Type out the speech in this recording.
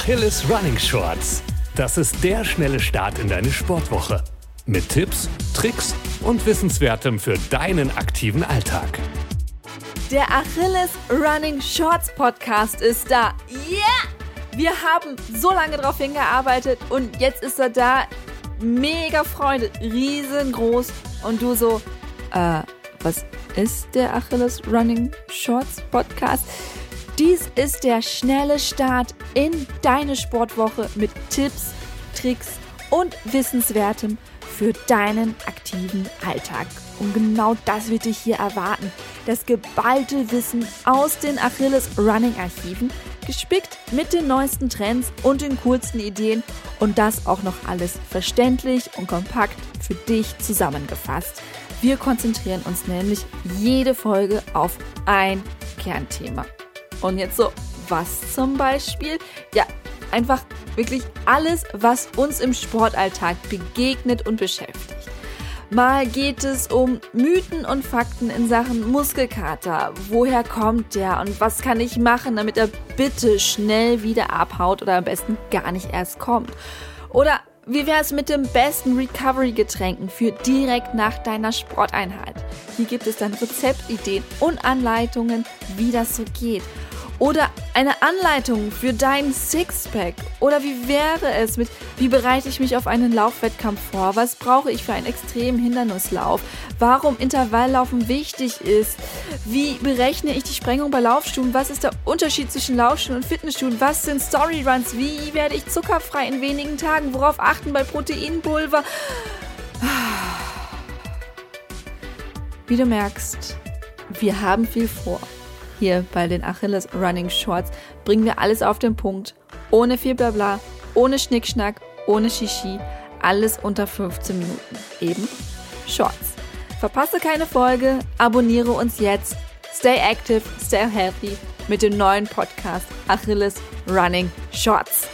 Achilles Running Shorts. Das ist der schnelle Start in deine Sportwoche. Mit Tipps, Tricks und Wissenswertem für deinen aktiven Alltag. Der Achilles Running Shorts Podcast ist da. Yeah! Wir haben so lange darauf hingearbeitet und jetzt ist er da. Mega Freude, riesengroß. Und du so, äh, was ist der Achilles Running Shorts Podcast? Dies ist der schnelle Start in deine Sportwoche mit Tipps, Tricks und Wissenswertem für deinen aktiven Alltag. Und genau das wird dich hier erwarten. Das geballte Wissen aus den Achilles Running Archiven, gespickt mit den neuesten Trends und den coolsten Ideen und das auch noch alles verständlich und kompakt für dich zusammengefasst. Wir konzentrieren uns nämlich jede Folge auf ein Kernthema. Und jetzt so, was zum Beispiel? Ja, einfach wirklich alles, was uns im Sportalltag begegnet und beschäftigt. Mal geht es um Mythen und Fakten in Sachen Muskelkater. Woher kommt der und was kann ich machen, damit er bitte schnell wieder abhaut oder am besten gar nicht erst kommt? Oder wie wäre es mit dem besten Recovery-Getränken für direkt nach deiner Sporteinheit? Hier gibt es dann Rezeptideen und Anleitungen, wie das so geht. Oder eine Anleitung für dein Sixpack. Oder wie wäre es mit, wie bereite ich mich auf einen Laufwettkampf vor? Was brauche ich für einen extremen Hindernislauf? Warum Intervalllaufen wichtig ist? Wie berechne ich die Sprengung bei Laufschuhen? Was ist der Unterschied zwischen Laufschuhen und Fitnessschuhen? Was sind Storyruns? Wie werde ich zuckerfrei in wenigen Tagen? Worauf achten bei Proteinpulver? Wie du merkst, wir haben viel vor. Hier bei den Achilles Running Shorts bringen wir alles auf den Punkt. Ohne viel Blabla, ohne Schnickschnack, ohne Shishi. Alles unter 15 Minuten. Eben Shorts. Verpasse keine Folge, abonniere uns jetzt. Stay active, stay healthy mit dem neuen Podcast Achilles Running Shorts.